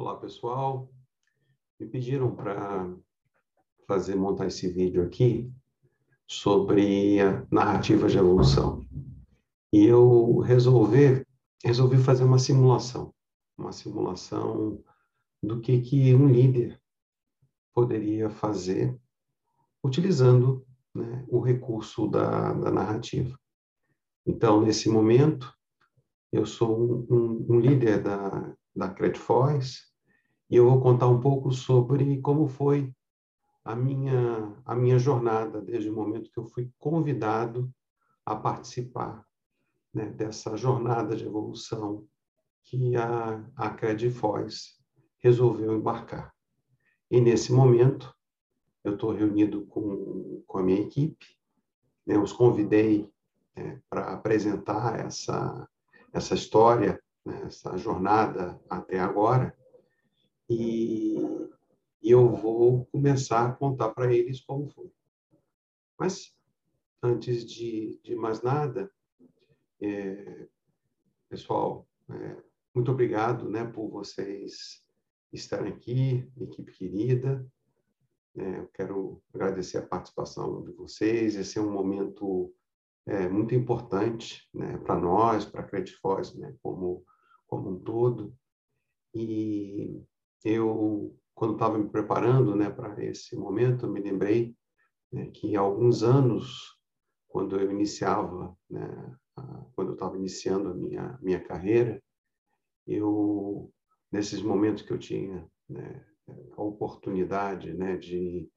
Olá, pessoal. Me pediram para fazer montar esse vídeo aqui sobre a narrativa de evolução. E eu resolvi resolvi fazer uma simulação, uma simulação do que que um líder poderia fazer utilizando né, o recurso da, da narrativa. Então, nesse momento, eu sou um, um, um líder da, da Credfoz, e eu vou contar um pouco sobre como foi a minha, a minha jornada, desde o momento que eu fui convidado a participar né, dessa jornada de evolução que a, a Credfoz resolveu embarcar. E nesse momento, eu estou reunido com, com a minha equipe, né, os convidei né, para apresentar essa, essa história nessa jornada até agora e, eu vou começar a contar para eles como foi. Mas, antes de, de mais nada, é, pessoal, é, muito obrigado né, por vocês estarem aqui, equipe querida. É, quero agradecer a participação de vocês. Esse é um momento é, muito importante né, para nós, para a Creditforce, né, como como um todo. E eu, quando estava me preparando né, para esse momento, me lembrei né, que há alguns anos, quando eu iniciava, né, quando eu estava iniciando a minha, minha carreira, eu, nesses momentos que eu tinha né, a oportunidade né, de,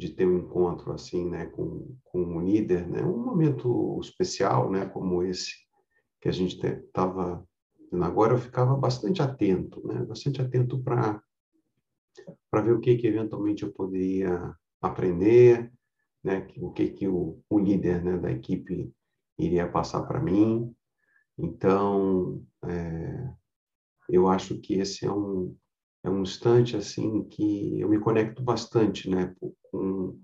de ter um encontro assim, né, com, com um líder, né, um momento especial, né, como esse que a gente estava Agora eu ficava bastante atento, né? bastante atento para para ver o que, que eventualmente eu poderia aprender, né? o que, que o, o líder né, da equipe iria passar para mim. Então, é, eu acho que esse é um, é um instante assim que eu me conecto bastante né, com,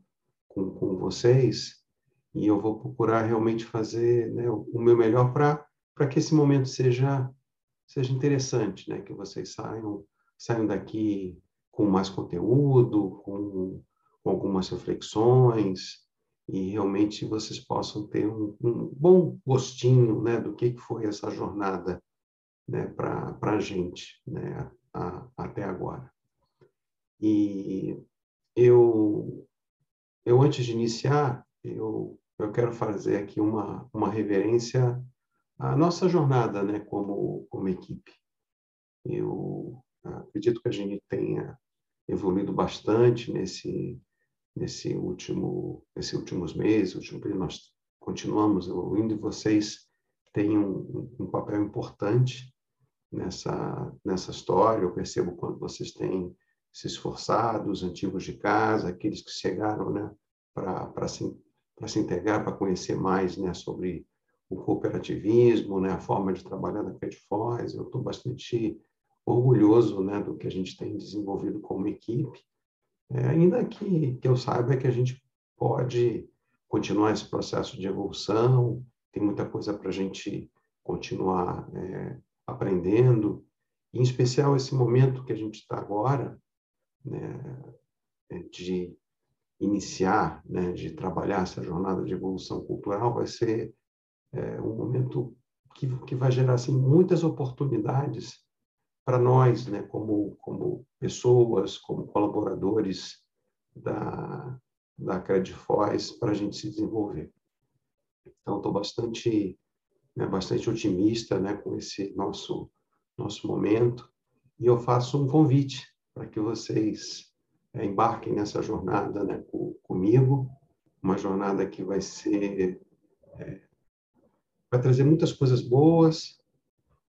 com, com vocês e eu vou procurar realmente fazer né, o meu melhor para que esse momento seja seja interessante, né? Que vocês saiam, saiam daqui com mais conteúdo, com, com algumas reflexões e realmente vocês possam ter um, um bom gostinho, né? Do que, que foi essa jornada, né? Para a gente, né? A, até agora. E eu, eu antes de iniciar, eu, eu quero fazer aqui uma, uma reverência a nossa jornada né, como, como equipe. Eu acredito que a gente tenha evoluído bastante nesse, nesse último, nesses últimos meses, último período, nós continuamos evoluindo e vocês têm um, um papel importante nessa, nessa história. Eu percebo quando vocês têm se esforçado, os antigos de casa, aqueles que chegaram né, para se, se integrar, para conhecer mais né, sobre o cooperativismo, né, a forma de trabalhar da Credfoz. Eu estou bastante orgulhoso né, do que a gente tem desenvolvido como equipe. É, ainda que, que eu saiba que a gente pode continuar esse processo de evolução, tem muita coisa para a gente continuar é, aprendendo, em especial esse momento que a gente está agora, né, é, de iniciar, né, de trabalhar essa jornada de evolução cultural, vai ser é um momento que, que vai gerar assim, muitas oportunidades para nós, né, como, como pessoas, como colaboradores da, da Credfoz, para a gente se desenvolver. Então, estou bastante, né, bastante otimista né, com esse nosso, nosso momento e eu faço um convite para que vocês é, embarquem nessa jornada né, com, comigo, uma jornada que vai ser é, vai trazer muitas coisas boas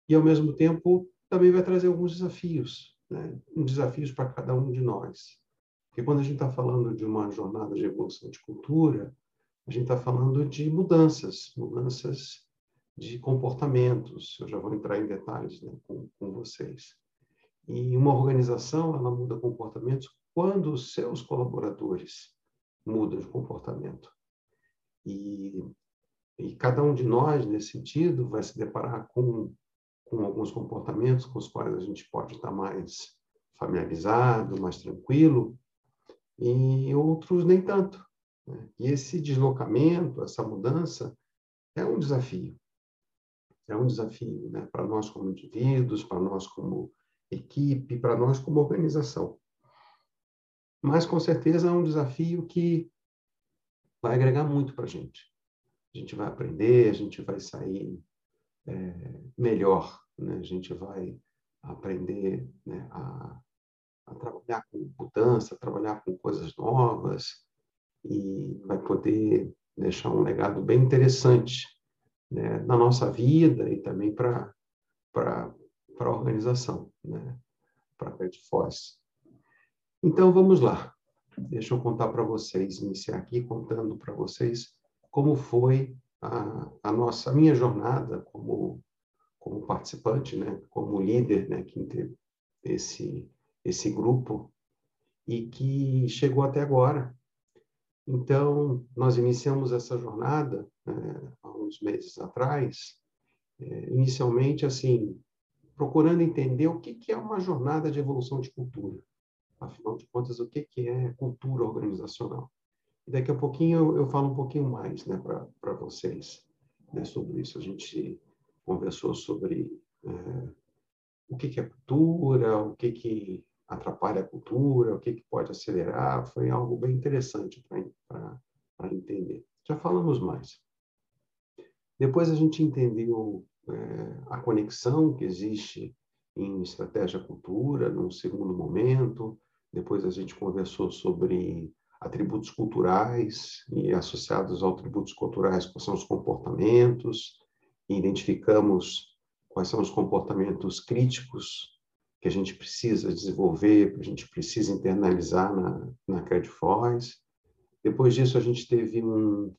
e, ao mesmo tempo, também vai trazer alguns desafios, né? um desafios para cada um de nós. Porque quando a gente está falando de uma jornada de evolução de cultura, a gente está falando de mudanças, mudanças de comportamentos. Eu já vou entrar em detalhes né, com, com vocês. E uma organização, ela muda comportamentos quando os seus colaboradores mudam de comportamento. E e cada um de nós, nesse sentido, vai se deparar com, com alguns comportamentos com os quais a gente pode estar mais familiarizado, mais tranquilo, e outros nem tanto. Né? E esse deslocamento, essa mudança, é um desafio. É um desafio né? para nós como indivíduos, para nós como equipe, para nós como organização. Mas, com certeza, é um desafio que vai agregar muito para a gente. A gente vai aprender, a gente vai sair é, melhor, né? a gente vai aprender né, a, a trabalhar com mudança, trabalhar com coisas novas e vai poder deixar um legado bem interessante né, na nossa vida e também para a organização, né, para a Force. Então, vamos lá. Deixa eu contar para vocês, iniciar aqui contando para vocês como foi a, a nossa, a minha jornada como, como participante, né, como líder, né, que teve esse, esse grupo e que chegou até agora. Então, nós iniciamos essa jornada há uns meses atrás, é, inicialmente, assim, procurando entender o que, que é uma jornada de evolução de cultura. Afinal de contas, o que, que é cultura organizacional? E daqui a pouquinho eu, eu falo um pouquinho mais né, para vocês né, sobre isso. A gente conversou sobre é, o que, que é cultura, o que, que atrapalha a cultura, o que, que pode acelerar. Foi algo bem interessante para entender. Já falamos mais. Depois a gente entendeu é, a conexão que existe em estratégia cultura, num segundo momento. Depois a gente conversou sobre atributos culturais e associados aos atributos culturais, quais são os comportamentos, e identificamos quais são os comportamentos críticos que a gente precisa desenvolver, que a gente precisa internalizar na, na Credit Depois disso, a gente teve um,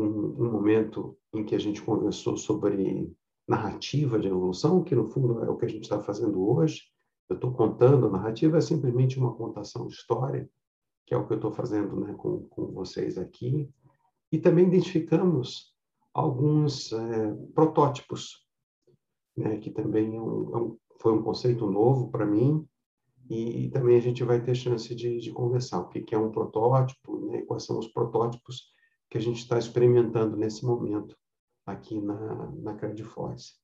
um, um, momento em que a gente conversou sobre narrativa de evolução, que no fundo é o que a gente está fazendo hoje. Eu estou contando, a narrativa é simplesmente uma contação de história, que é o que eu estou fazendo né, com, com vocês aqui. E também identificamos alguns é, protótipos, né, que também é um, é um, foi um conceito novo para mim, e, também a gente vai ter chance de, de conversar o que, que é um protótipo, né, quais são os protótipos que a gente está experimentando nesse momento aqui na, na Credifóis.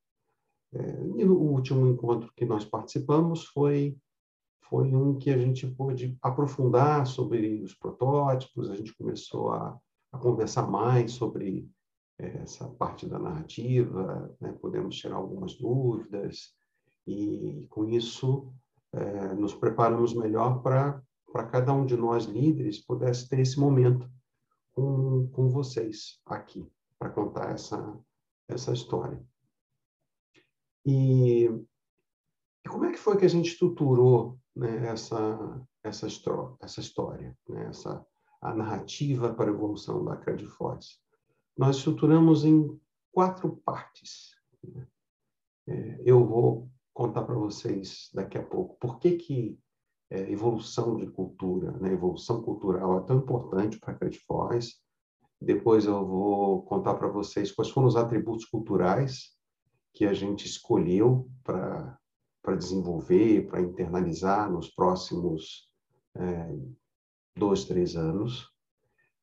É, e no último encontro que nós participamos foi foi um que a gente pôde aprofundar sobre os protótipos, a gente começou a, a conversar mais sobre é, essa parte da narrativa, né? podemos tirar algumas dúvidas, e com isso é, nos preparamos melhor para cada um de nós líderes pudesse ter esse momento com, com vocês aqui, para contar essa, essa história. E, e como é que foi que a gente estruturou né, essa, essa, essa história, né, essa, a narrativa para a evolução da Crediforce. Nós estruturamos em quatro partes. Né? É, eu vou contar para vocês daqui a pouco por que, que é, evolução de cultura, né, evolução cultural é tão importante para a Crediforce. Depois eu vou contar para vocês quais foram os atributos culturais que a gente escolheu para para desenvolver, para internalizar nos próximos é, dois, três anos.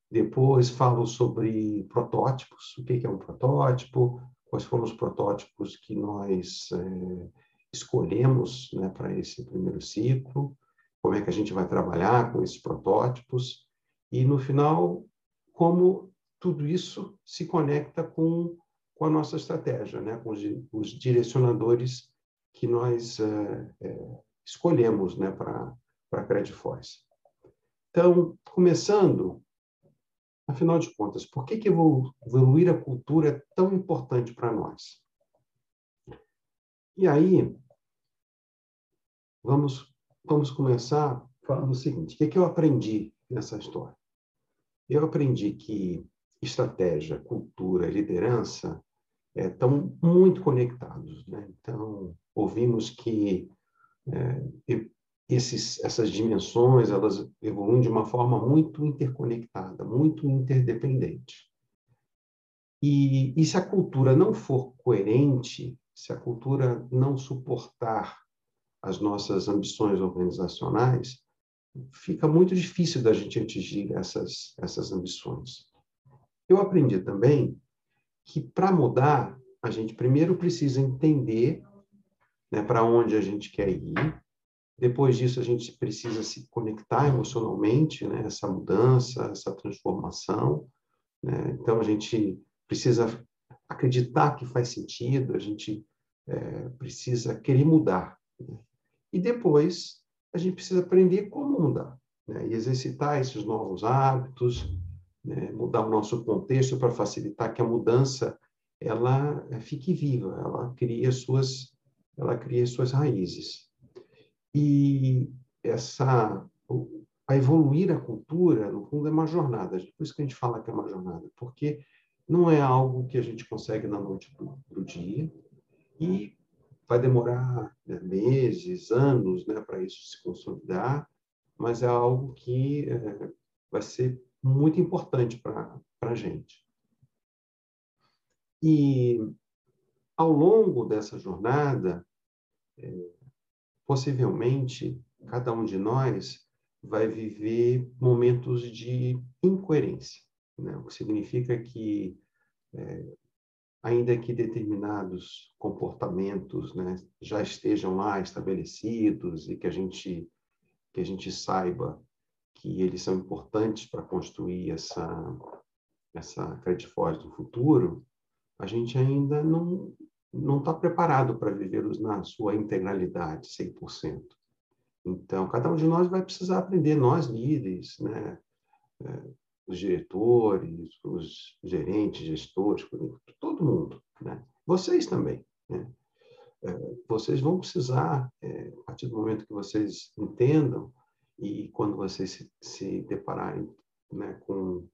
Depois falo sobre protótipos, o que é um protótipo, quais foram os protótipos que nós é, escolhemos né, para esse primeiro ciclo, como é que a gente vai trabalhar com esses protótipos e, no final, como tudo isso se conecta com, com a nossa estratégia, né, com os, os direcionadores que nós é, é, escolhemos né, para a Credit Force. Então, começando, afinal de contas, por que, que evoluir a cultura é tão importante para nós? E aí, vamos, vamos começar falando o seguinte: o que, que eu aprendi nessa história? Eu aprendi que estratégia, cultura, liderança estão muito conectados. Né? Então, ouvimos que é, esses, essas dimensões elas evoluem de uma forma muito interconectada, muito interdependente. E, e se a cultura não for coerente, se a cultura não suportar as nossas ambições organizacionais, fica muito difícil da gente atingir essas, essas ambições. Eu aprendi também que para mudar, a gente primeiro precisa entender né, para onde a gente quer ir. Depois disso, a gente precisa se conectar emocionalmente, né, essa mudança, essa transformação. Né? Então, a gente precisa acreditar que faz sentido, a gente é, precisa querer mudar. Né? E depois, a gente precisa aprender como mudar, né? e exercitar esses novos hábitos, né? mudar o nosso contexto para facilitar que a mudança ela é, fique viva, ela cria suas, ela cria suas raízes. E essa a evoluir a cultura, no fundo, é uma jornada. Por isso que a gente fala que é uma jornada, porque não é algo que a gente consegue na noite para o dia e vai demorar né, meses, anos, né, para isso se consolidar, mas é algo que é, vai ser muito importante para a gente. E ao longo dessa jornada, é, possivelmente cada um de nós vai viver momentos de incoerência, né? o que significa que, é, ainda que determinados comportamentos né, já estejam lá estabelecidos e que a gente que a gente saiba que eles são importantes para construir essa essa Credit Force do futuro, a gente ainda não não está preparado para vivê-los na sua integralidade, 100%. Então, cada um de nós vai precisar aprender, nós líderes, né? Os diretores, os gerentes, gestores, todo mundo, né? Vocês também, né? É, vocês vão precisar, é, a partir do momento que vocês entendam e quando vocês se, se depararem né, com,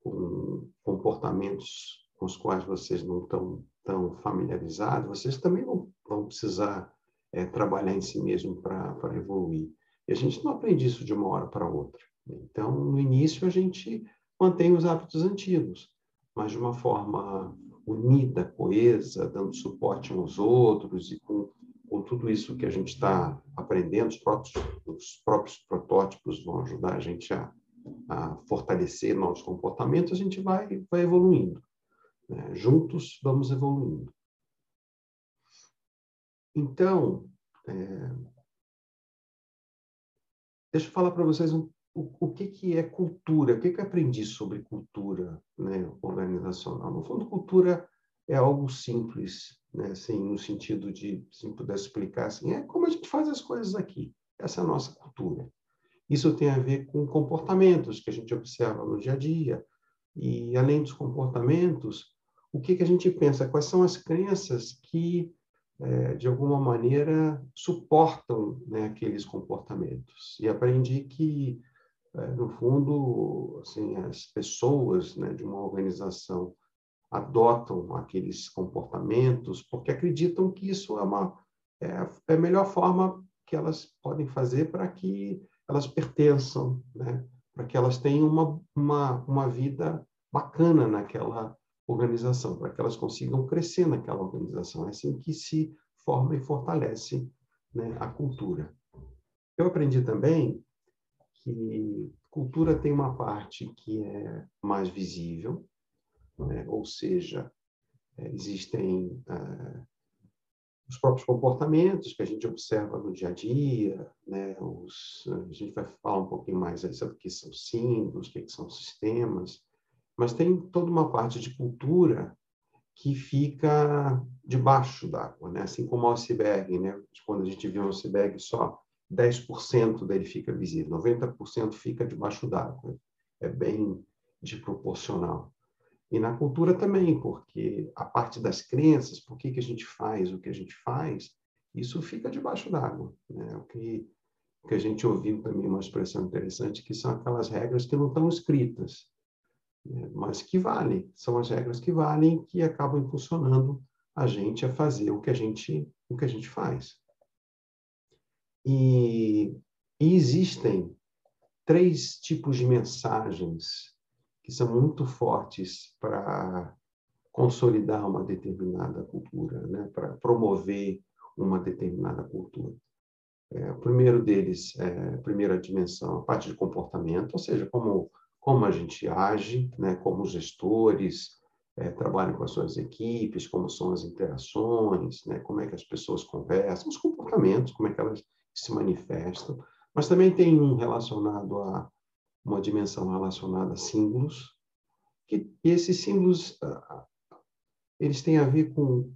com comportamentos com os quais vocês não estão tão familiarizados, vocês também vão, vão precisar é, trabalhar em si mesmo para evoluir. E a gente não aprende isso de uma hora para outra. Então, no início, a gente mantém os hábitos antigos, mas de uma forma unida, coesa, dando suporte uns aos outros e com, com tudo isso que a gente está aprendendo, os próprios, os próprios protótipos vão ajudar a gente a, a fortalecer novos comportamentos, a gente vai, vai evoluindo. Né? Juntos vamos evoluindo. Então, é... deixa eu falar para vocês um, o, o que, que é cultura, o que, que eu aprendi sobre cultura né, organizacional. No fundo, cultura é algo simples, né, assim, no sentido de, se pudesse explicar, assim, é como a gente faz as coisas aqui. Essa é a nossa cultura. Isso tem a ver com comportamentos que a gente observa no dia a dia. E, além dos comportamentos, o que, que a gente pensa? Quais são as crenças que, é, de alguma maneira, suportam né, aqueles comportamentos? E aprendi que, no fundo, assim, as pessoas né, de uma organização adotam aqueles comportamentos porque acreditam que isso é, uma, é, é a melhor forma que elas podem fazer para que elas pertençam, né? para que elas tenham uma, uma, uma vida bacana naquela organização, para que elas consigam crescer naquela organização. É assim que se forma e fortalece né, a cultura. Eu aprendi também que cultura tem uma parte que é mais visível, né? ou seja, é, existem é, os próprios comportamentos que a gente observa no dia a dia, né? Os, a gente vai falar um pouquinho mais sobre o que são símbolos, o que são sistemas, mas tem toda uma parte de cultura que fica debaixo d'água, né? assim como o iceberg. Né? Quando a gente vê um iceberg, só 10% dele fica visível, 90% fica debaixo d'água. É bem desproporcional. E na cultura também, porque a parte das crenças, por que, que a gente faz o que a gente faz, isso fica debaixo d'água. Né? O que, que a gente ouviu também, uma expressão interessante, que são aquelas regras que não estão escritas, né? mas que valem, são as regras que valem que acabam impulsionando a gente a fazer o que a gente, o que a gente faz. E, e existem três tipos de mensagens que são muito fortes para consolidar uma determinada cultura, né? para promover uma determinada cultura. É, o primeiro deles, é, a primeira dimensão, a parte de comportamento, ou seja, como, como a gente age, né, como os gestores é, trabalham com as suas equipes, como são as interações, né, como é que as pessoas conversam, os comportamentos, como é que elas se manifestam. Mas também tem um relacionado a uma dimensão relacionada a símbolos, que esses símbolos eles têm a ver com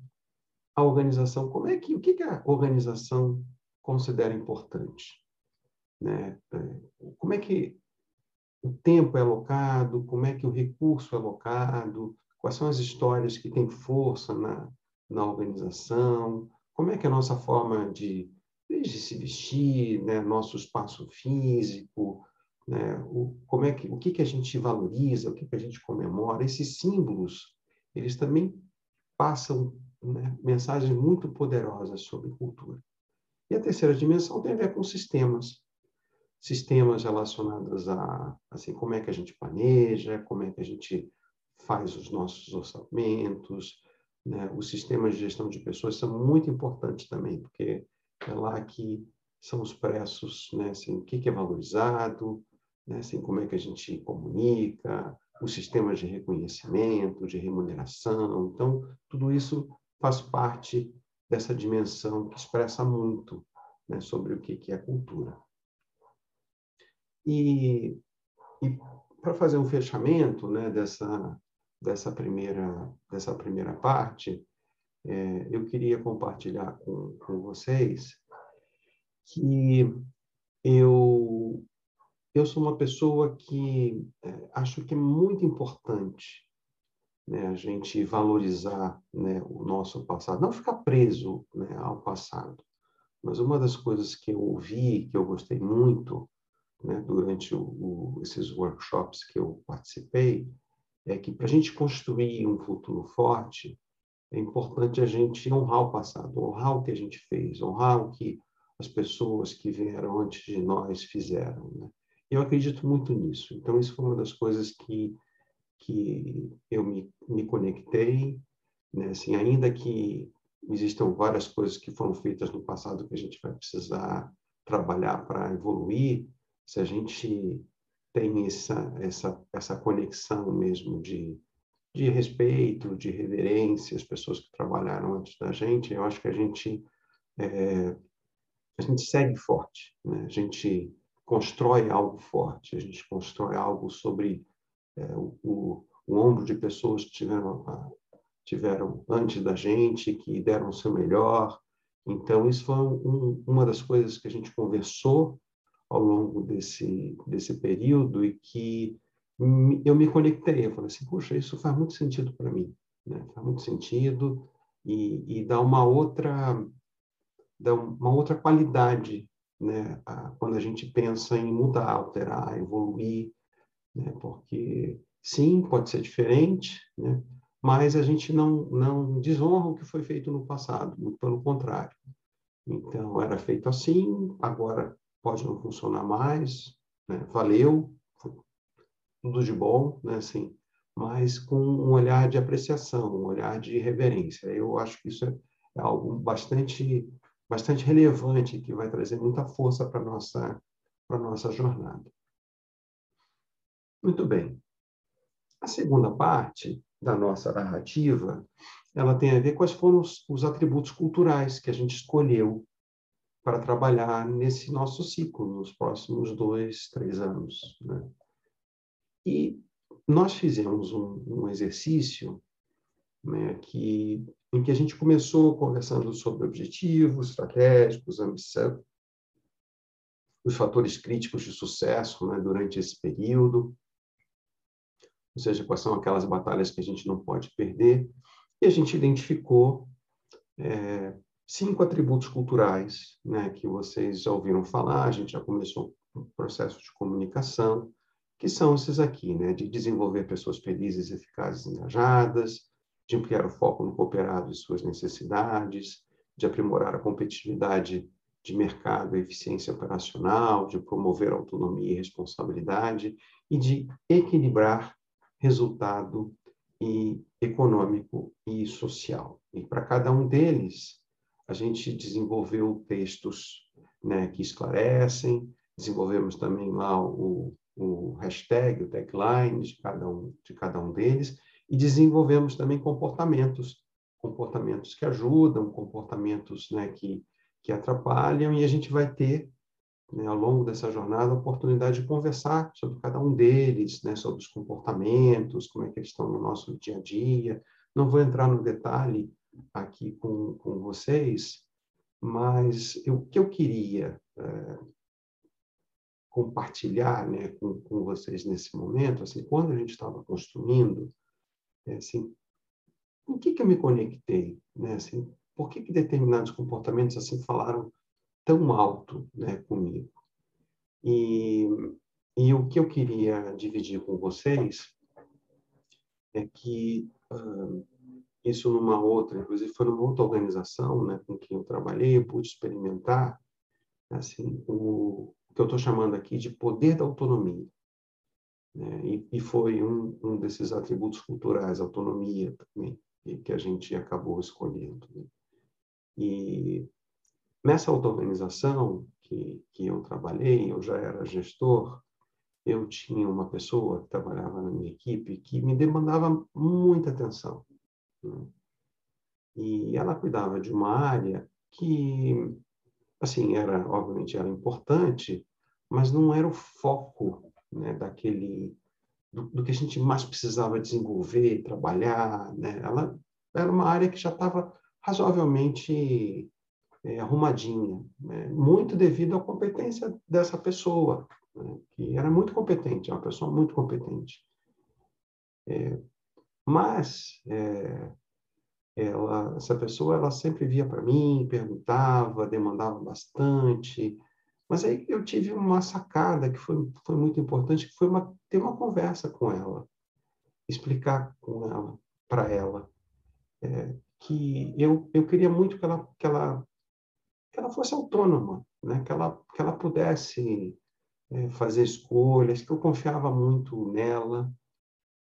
a organização. Como é que o que a organização considera importante. Né? É, como é que o tempo é alocado, como é que o recurso é alocado, quais são as histórias que têm força na, na organização, como é que é a nossa forma de, de se vestir, né? nosso espaço físico, né? o, como é que, o que, que a gente valoriza, o que, que a gente comemora. Esses símbolos, eles também passam né, mensagens muito poderosas sobre cultura. E a terceira dimensão tem a ver com sistemas. Sistemas relacionados a assim, como é que a gente planeja, como é que a gente faz os nossos orçamentos. Né? Os sistemas de gestão de pessoas são muito importantes também, porque é lá que são os preços, né? assim, o que é valorizado, né? assim, como é que a gente comunica, os sistemas de reconhecimento, de remuneração. Então, tudo isso faz parte dessa dimensão que expressa muito né, sobre o que, é cultura. E, e para fazer um fechamento né, dessa, dessa, primeira, dessa primeira parte, é, eu queria compartilhar com, com vocês que eu, eu sou uma pessoa que é, acho que é muito importante né, a gente valorizar né, o nosso passado, não ficar preso né, ao passado. Mas uma das coisas que eu ouvi, que eu gostei muito né, durante o, o, esses workshops que eu participei, é que para a gente construir um futuro forte, é importante a gente honrar o passado, honrar o que a gente fez, honrar o que as pessoas que vieram antes de nós fizeram. Né? Eu acredito muito nisso. Então, isso foi uma das coisas que que eu me, me conectei, né? assim, ainda que existam várias coisas que foram feitas no passado que a gente vai precisar trabalhar para evoluir, se a gente tem essa, essa, essa conexão mesmo de, de respeito, de reverência às pessoas que trabalharam antes da gente, eu acho que a gente, é, a gente segue forte, né? a gente constrói algo forte, a gente constrói algo sobre é, o, o, o, ombro de pessoas que tiveram, tiveram antes da gente, que deram o seu melhor. Então, isso foi um, uma das coisas que a gente conversou ao longo desse, desse período e que eu me conectei. Eu falei assim, puxa, isso faz muito sentido para mim. Né? Faz muito sentido e, e dá uma outra dá uma outra qualidade né? quando a gente pensa em mudar, alterar, evoluir, né? porque sim, pode ser diferente, né? mas a gente não, não desonra o que foi feito no passado, muito pelo contrário. Então, era feito assim, agora pode não funcionar mais, né? valeu, tudo de bom, né? assim, mas com um olhar de apreciação, um olhar de reverência. Eu acho que isso é, é algo bastante, bastante relevante, que vai trazer muita força para nossa, para nossa jornada. Muito bem. A segunda parte da nossa narrativa, ela tem a ver quais foram os, os atributos culturais que a gente escolheu para trabalhar nesse nosso ciclo, nos próximos dois, três anos. Né? E nós fizemos um, um exercício né, que, em que a gente começou conversando sobre objetivos estratégicos, ambição, os fatores críticos de sucesso né, durante esse período, ou seja, quais são aquelas batalhas que a gente não pode perder. E a gente identificou é, cinco atributos culturais né, que vocês já ouviram falar, a gente já começou um processo de comunicação, que são esses aqui, né, de desenvolver pessoas felizes, eficazes, engajadas, de ampliar o foco no cooperado e suas necessidades, de aprimorar a competitividade de mercado e eficiência operacional, de promover autonomia e responsabilidade e de equilibrar resultado e econômico e social. E para cada um deles, a gente desenvolveu textos né, que esclarecem, desenvolvemos também lá o, o hashtag, o tagline de cada um, de cada um deles, e desenvolvemos também comportamentos, comportamentos que ajudam, comportamentos né, que, que atrapalham, e a gente vai ter, né, ao longo dessa jornada, a oportunidade de conversar sobre cada um deles, né, sobre os comportamentos, como é que eles estão no nosso dia a dia. Não vou entrar no detalhe aqui com, com vocês, mas o que eu queria é, compartilhar né, com, com vocês nesse momento, assim, quando a gente estava construindo, é, assim, em que, que eu me conectei? Né, assim, por que, que determinados comportamentos assim falaram tão alto né, comigo? E, e o que eu queria dividir com vocês é que uh, isso numa outra, inclusive foi numa outra organização né, com quem eu trabalhei, eu pude experimentar assim, o, que eu estou chamando aqui de poder da autonomia. Né? E, e, foi um, um desses atributos culturais, autonomia também, que a gente acabou escolhendo. Né? E nessa auto-organização que, que eu trabalhei, eu já era gestor, eu tinha uma pessoa que trabalhava na minha equipe que me demandava muita atenção. Né? E ela cuidava de uma área que assim, era, obviamente, era importante, mas não era o foco né, daquele, do, do, que a gente mais precisava desenvolver, trabalhar, né? Ela era uma área que já estava razoavelmente é, arrumadinha, né? muito devido à competência dessa pessoa, né? que era muito competente, é uma pessoa muito competente. É, mas é, ela, essa pessoa ela sempre via para mim, perguntava, demandava bastante, mas aí eu tive uma sacada que foi, foi muito importante, que foi uma, ter uma conversa com ela, explicar com ela, para ela, é, que eu, eu queria muito que ela, que ela, que ela fosse autônoma, né? que, ela, que ela pudesse é, fazer escolhas, que eu confiava muito nela,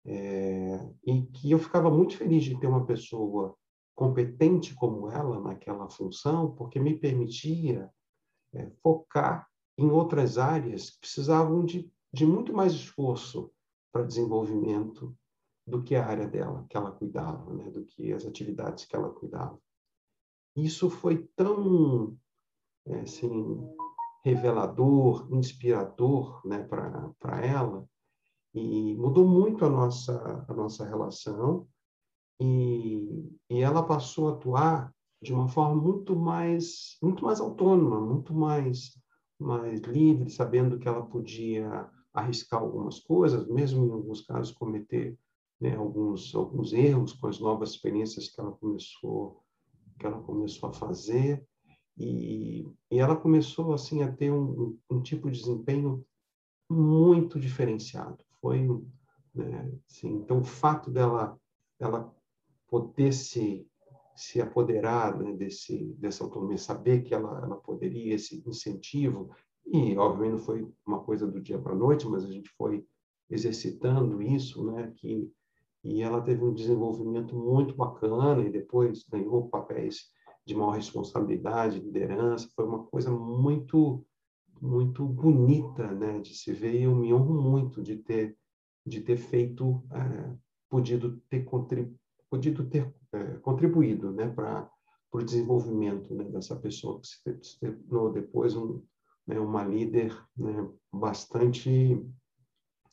é, e que eu ficava muito feliz de ter uma pessoa competente como ela naquela função, porque me permitia é, focar em outras áreas que precisavam de, de muito mais esforço para desenvolvimento do que a área dela, que ela cuidava, né, do que as atividades que ela cuidava. Isso foi tão é, assim, revelador, inspirador né, para ela, e mudou muito a nossa, a nossa relação. E, e ela passou a atuar de uma forma muito mais, muito mais autônoma, muito mais, mais livre, sabendo que ela podia arriscar algumas coisas, mesmo em alguns casos cometer né, alguns, alguns erros com as novas experiências que ela começou que ela começou a fazer. E, e ela começou assim a ter um, um tipo de desempenho muito diferenciado foi, né, assim, então o fato dela, dela poder se, se apoderar né, desse, dessa autonomia, saber que ela, ela poderia, esse incentivo, e obviamente não foi uma coisa do dia para a noite, mas a gente foi exercitando isso, né, que, e ela teve um desenvolvimento muito bacana e depois ganhou papéis de maior responsabilidade, liderança, foi uma coisa muito muito bonita, né, de se ver. E eu me honro muito de ter de ter feito, é, podido ter contribuído, podido ter é, contribuído, né, para o desenvolvimento né, dessa pessoa que se tornou depois um, né, uma líder né, bastante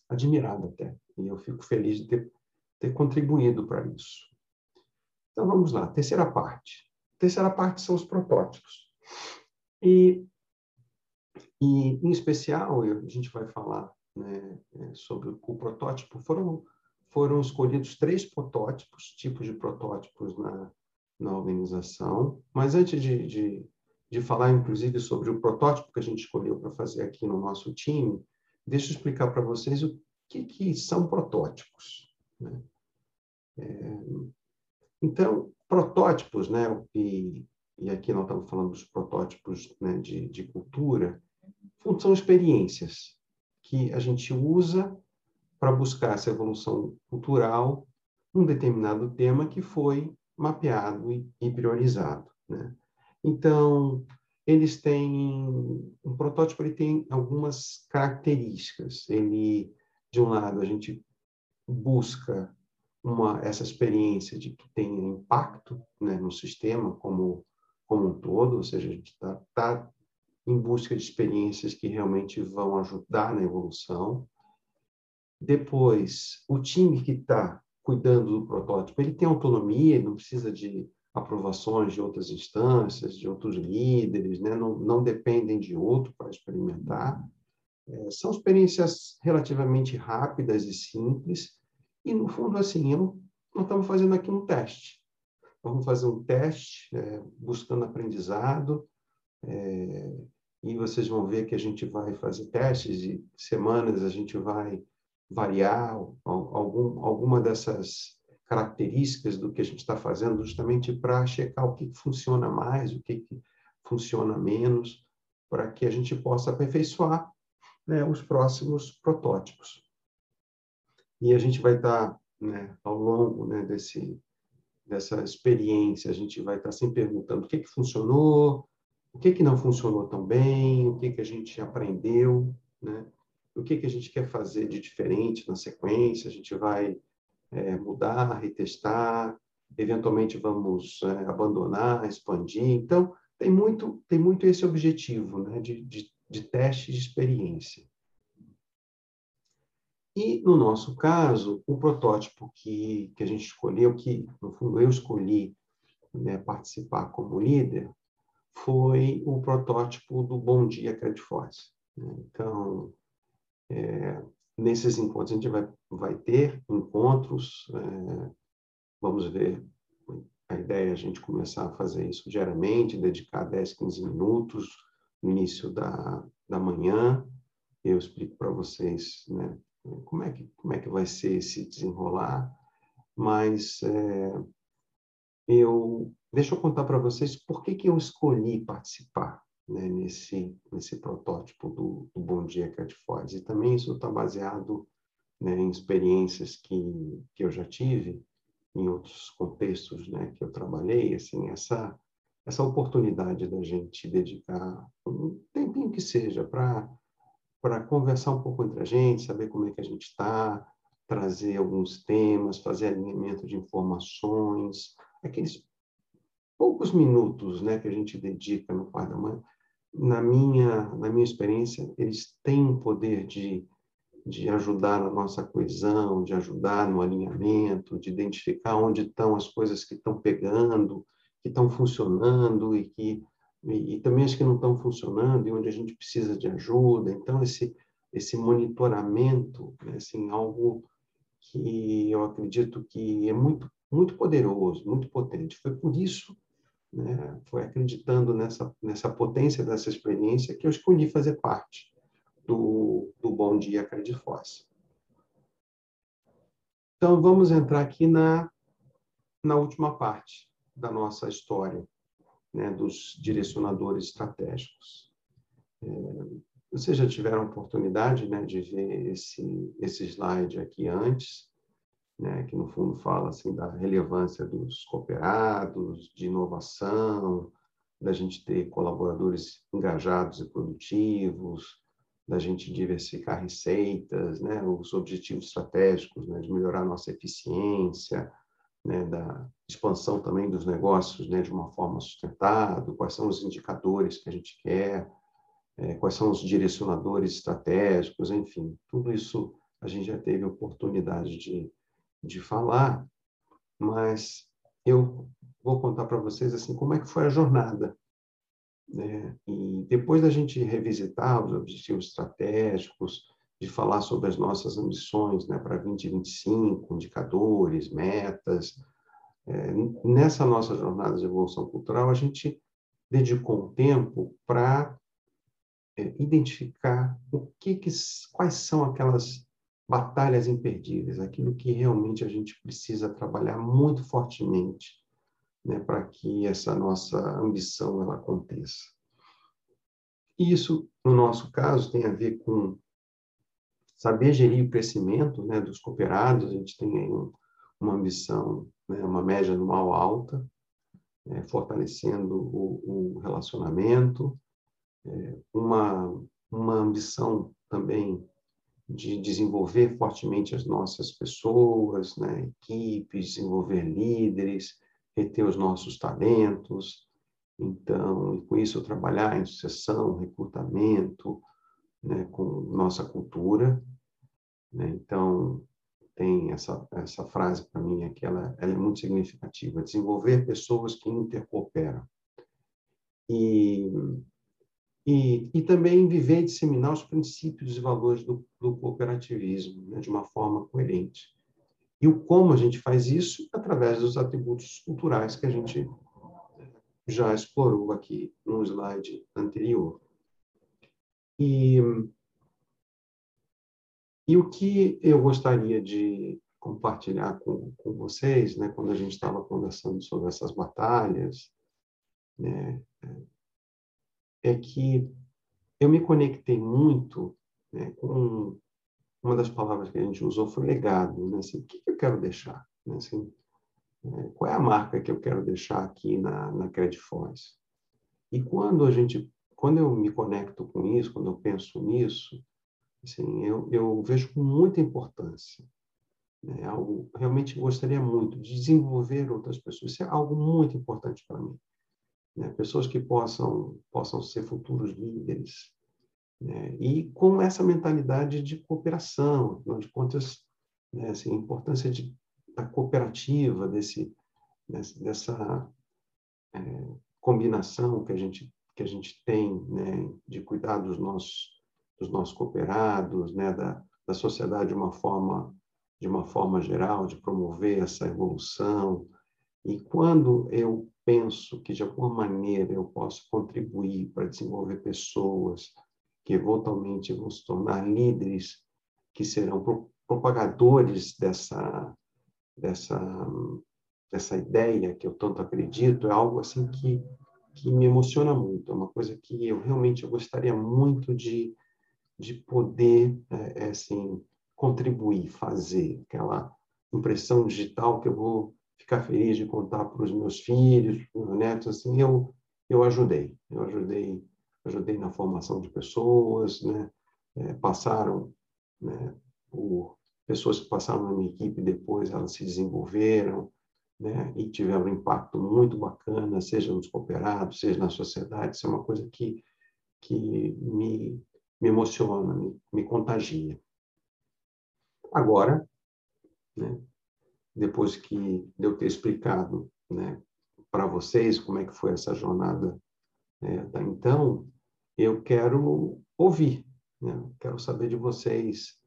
admirada até. E eu fico feliz de ter, ter contribuído para isso. Então vamos lá, terceira parte. terceira parte são os protótipos. E e, em especial, a gente vai falar né, é, sobre o protótipo. Foram, foram escolhidos três protótipos, tipos de protótipos na, na organização. Mas antes de, de, de falar, inclusive, sobre o protótipo que a gente escolheu para fazer aqui no nosso time, deixa eu explicar para vocês o que, que são protótipos. Né? É, então, protótipos, né, e, e aqui nós estamos falando dos protótipos né, de, de cultura, são experiências que a gente usa para buscar essa evolução cultural num determinado tema que foi mapeado e, priorizado. Né? Então, eles têm um protótipo ele tem algumas características. Ele, de um lado, a gente busca uma essa experiência de que tem impacto né, no sistema como como um todo, ou seja, a gente está tá em busca de experiências que realmente vão ajudar na evolução. Depois, o time que está cuidando do protótipo, ele tem autonomia, não precisa de aprovações de outras instâncias, de outros líderes, né? não, não dependem de outro para experimentar. É, são experiências relativamente rápidas e simples, e, no fundo, assim, eu, nós estamos fazendo aqui um teste. Vamos fazer um teste, é, buscando aprendizado, é, e vocês vão ver que a gente vai fazer testes e semanas a gente vai variar algum, alguma dessas características do que a gente está fazendo, justamente para checar o que funciona mais, o que funciona menos, para que a gente possa aperfeiçoar né, os próximos protótipos. E a gente vai estar, tá, né, ao longo né, desse, dessa experiência, a gente vai estar tá sempre perguntando o que, que funcionou, o que, que não funcionou tão bem, o que, que a gente aprendeu, né? o que, que a gente quer fazer de diferente na sequência, a gente vai é, mudar, retestar, eventualmente vamos é, abandonar, expandir. Então, tem muito, tem muito esse objetivo né, de, de, de teste de experiência. E, no nosso caso, o protótipo que, que a gente escolheu, que, no fundo, eu escolhi né, participar como líder, foi o protótipo do Bom Dia Credit Force. Né. Então, é, nesses encontros, a gente vai, vai ter encontros, é, vamos ver, a ideia é a gente começar a fazer isso diariamente, dedicar 10, 15 minutos no início da, da manhã. Eu explico para vocês né, como, é que, como é que vai ser esse desenrolar, mas é, eu deixa eu contar para vocês por que, que eu escolhi participar né, nesse, nesse protótipo do, do Bom Dia Catfoz. E também isso está baseado né, em experiências que, que eu já tive em outros contextos né, que eu trabalhei, assim, essa, essa oportunidade da gente dedicar um tempinho que seja para conversar um pouco entre a gente, saber como é que a gente está, trazer alguns temas, fazer alinhamento de informações, aqueles poucos minutos né, que a gente dedica no Pai da Mãe, na minha, na minha experiência, eles têm o poder de, de ajudar na nossa coesão, de ajudar no alinhamento, de identificar onde estão as coisas que estão pegando, que estão funcionando e que e, e também as que não estão funcionando e onde a gente precisa de ajuda. Então esse esse monitoramento, né, assim, algo que eu acredito que é muito muito poderoso, muito potente. Foi por isso né? Foi acreditando nessa, nessa potência dessa experiência que eu escolhi fazer parte do, do Bom Dia Crediforce. Então, vamos entrar aqui na, na última parte da nossa história, né, dos direcionadores estratégicos. É, vocês já tiveram oportunidade né, de ver esse, esse slide aqui antes né, que no fundo fala assim da relevância dos cooperados, de inovação, da gente ter colaboradores engajados e produtivos, da gente diversificar receitas, né, os objetivos estratégicos, né, de melhorar nossa eficiência, né, da expansão também dos negócios, né, de uma forma sustentável, quais são os indicadores que a gente quer, é, quais são os direcionadores estratégicos, enfim, tudo isso a gente já teve oportunidade de de falar, mas eu vou contar para vocês assim como é que foi a jornada. Né? E depois da gente revisitar os objetivos estratégicos, de falar sobre as nossas ambições né, para 2025, indicadores, metas, é, nessa nossa jornada de evolução cultural, a gente dedicou um tempo para é, identificar o que, que, quais são aquelas batalhas imperdíveis, aquilo que realmente a gente precisa trabalhar muito fortemente né, para que essa nossa ambição ela aconteça. Isso, no nosso caso, tem a ver com saber gerir o crescimento né, dos cooperados. A gente tem aí um, uma ambição, né, uma média anual alta. é, fortalecendo o, o relacionamento, é, uma, uma ambição também de desenvolver fortemente as nossas pessoas, né, equipes, desenvolver líderes, reter os nossos talentos. Então, e com isso trabalhar em sucessão, recrutamento, né, com nossa cultura. Né? Então, tem essa, essa frase para mim, é que ela, ela é muito significativa, desenvolver pessoas que intercooperam. E e, e também viver e disseminar os princípios e valores do, do cooperativismo né, de uma forma coerente. E o como a gente faz isso através dos atributos culturais que a gente já explorou aqui no slide anterior. E, e o que eu gostaria de compartilhar com, com vocês, né, quando a gente estava conversando sobre essas batalhas, né, é que eu me conectei muito né, com uma das palavras que a gente usou foi legado, né? Assim, o que, eu quero deixar? Né? Assim, é, qual é a marca que eu quero deixar aqui na, na Credifóis? E quando a gente, quando eu me conecto com isso, quando eu penso nisso, assim, eu, eu vejo com muita importância. Né? Algo realmente gostaria muito de desenvolver outras pessoas. Isso é algo muito importante para mim né? pessoas que possam, possam ser futuros líderes, né? e com essa mentalidade de cooperação, afinal de contas, né? assim, a importância de, da cooperativa, desse, dessa é, combinação que a gente que a gente tem, né, de cuidar dos nossos dos nossos cooperados, né, da, da sociedade de uma forma de uma forma geral, de promover essa evolução. E quando eu penso que, de alguma maneira, eu posso contribuir para desenvolver pessoas que eventualmente vão se tornar líderes, que serão propagadores dessa, dessa, dessa ideia que eu tanto acredito, é algo assim que, que me emociona muito. É uma coisa que eu realmente eu gostaria muito de, de poder é, é assim, contribuir, fazer aquela impressão digital que eu vou ficar feliz de contar para os meus filhos, para os meus netos, assim, eu, eu ajudei. Eu ajudei, ajudei na formação de pessoas, né? É, passaram né, por pessoas que passaram na minha equipe depois, elas se desenvolveram, né? E tiveram um impacto muito bacana, seja nos cooperados, seja na sociedade. Isso é uma coisa que, que me, me emociona, me, me contagia. Agora, né, depois que eu ter explicado né, para vocês como é que foi essa jornada né, da então, eu quero ouvir, né? quero saber de vocês,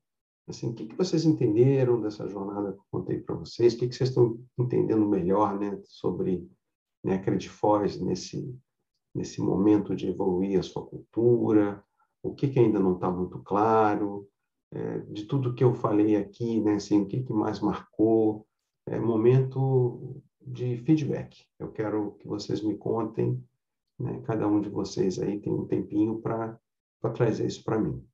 assim, o que, que vocês entenderam dessa jornada que eu contei para vocês, o que, que vocês estão entendendo melhor né, sobre né, a Credifós nesse, nesse momento de evoluir a sua cultura, o que, que ainda não está muito claro, é, de tudo que eu falei aqui, né, assim, o que, que mais marcou, é momento de feedback. Eu quero que vocês me contem, né, cada um de vocês aí tem um tempinho para trazer isso para mim.